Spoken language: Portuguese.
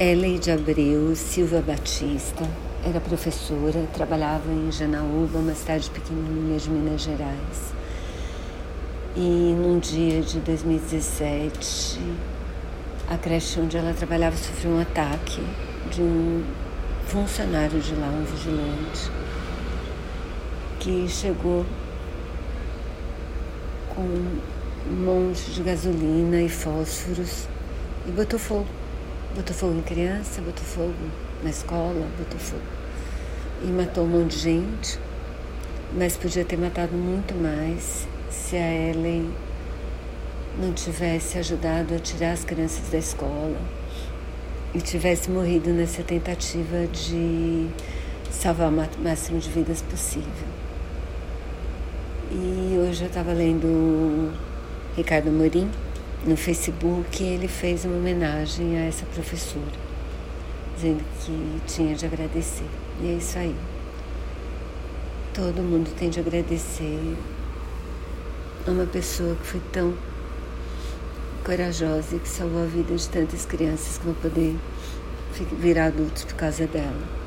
Ellen de Abreu Silva Batista era professora, trabalhava em Janaúba, uma cidade pequenininha de Minas Gerais. E num dia de 2017, a creche onde ela trabalhava sofreu um ataque de um funcionário de lá, um vigilante, que chegou com um monte de gasolina e fósforos e botou fogo. Botou fogo em criança, botou fogo na escola, botou fogo. E matou um monte de gente, mas podia ter matado muito mais se a Ellen não tivesse ajudado a tirar as crianças da escola e tivesse morrido nessa tentativa de salvar o máximo de vidas possível. E hoje eu estava lendo Ricardo Morim no Facebook ele fez uma homenagem a essa professora, dizendo que tinha de agradecer. E é isso aí. Todo mundo tem de agradecer a uma pessoa que foi tão corajosa e que salvou a vida de tantas crianças que vão poder virar adultos por causa dela.